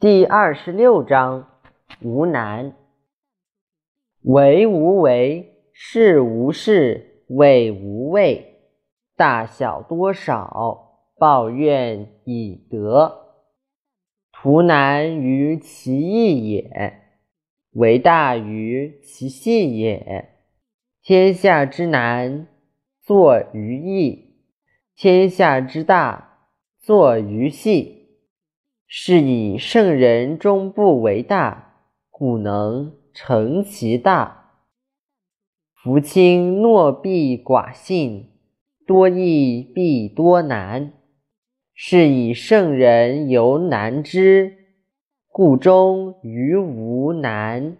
第二十六章：无难。为无为，事无事，谓无畏。大小多少，抱怨以德。图难于其易也，为大于其细也。天下之难，作于易；天下之大，作于细。是以圣人终不为大，故能成其大。夫轻诺必寡信，多易必多难。是以圣人犹难之，故终于无难。